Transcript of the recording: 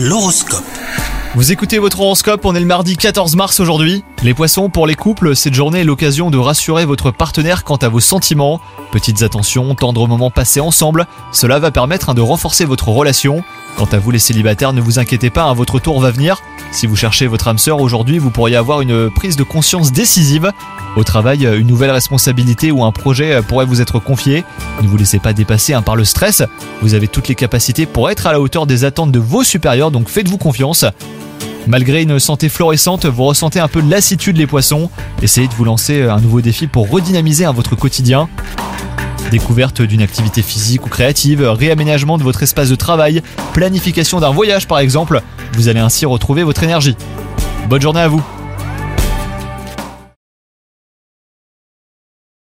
L'horoscope. Vous écoutez votre horoscope, on est le mardi 14 mars aujourd'hui. Les poissons, pour les couples, cette journée est l'occasion de rassurer votre partenaire quant à vos sentiments. Petites attentions, tendres moments passés ensemble, cela va permettre hein, de renforcer votre relation. Quant à vous les célibataires, ne vous inquiétez pas, hein, votre tour va venir. Si vous cherchez votre âme sœur aujourd'hui, vous pourriez avoir une prise de conscience décisive. Au travail, une nouvelle responsabilité ou un projet pourrait vous être confié. Ne vous laissez pas dépasser hein, par le stress. Vous avez toutes les capacités pour être à la hauteur des attentes de vos supérieurs, donc faites-vous confiance. Malgré une santé florissante, vous ressentez un peu de lassitude les poissons. Essayez de vous lancer un nouveau défi pour redynamiser votre quotidien. Découverte d'une activité physique ou créative, réaménagement de votre espace de travail, planification d'un voyage par exemple, vous allez ainsi retrouver votre énergie. Bonne journée à vous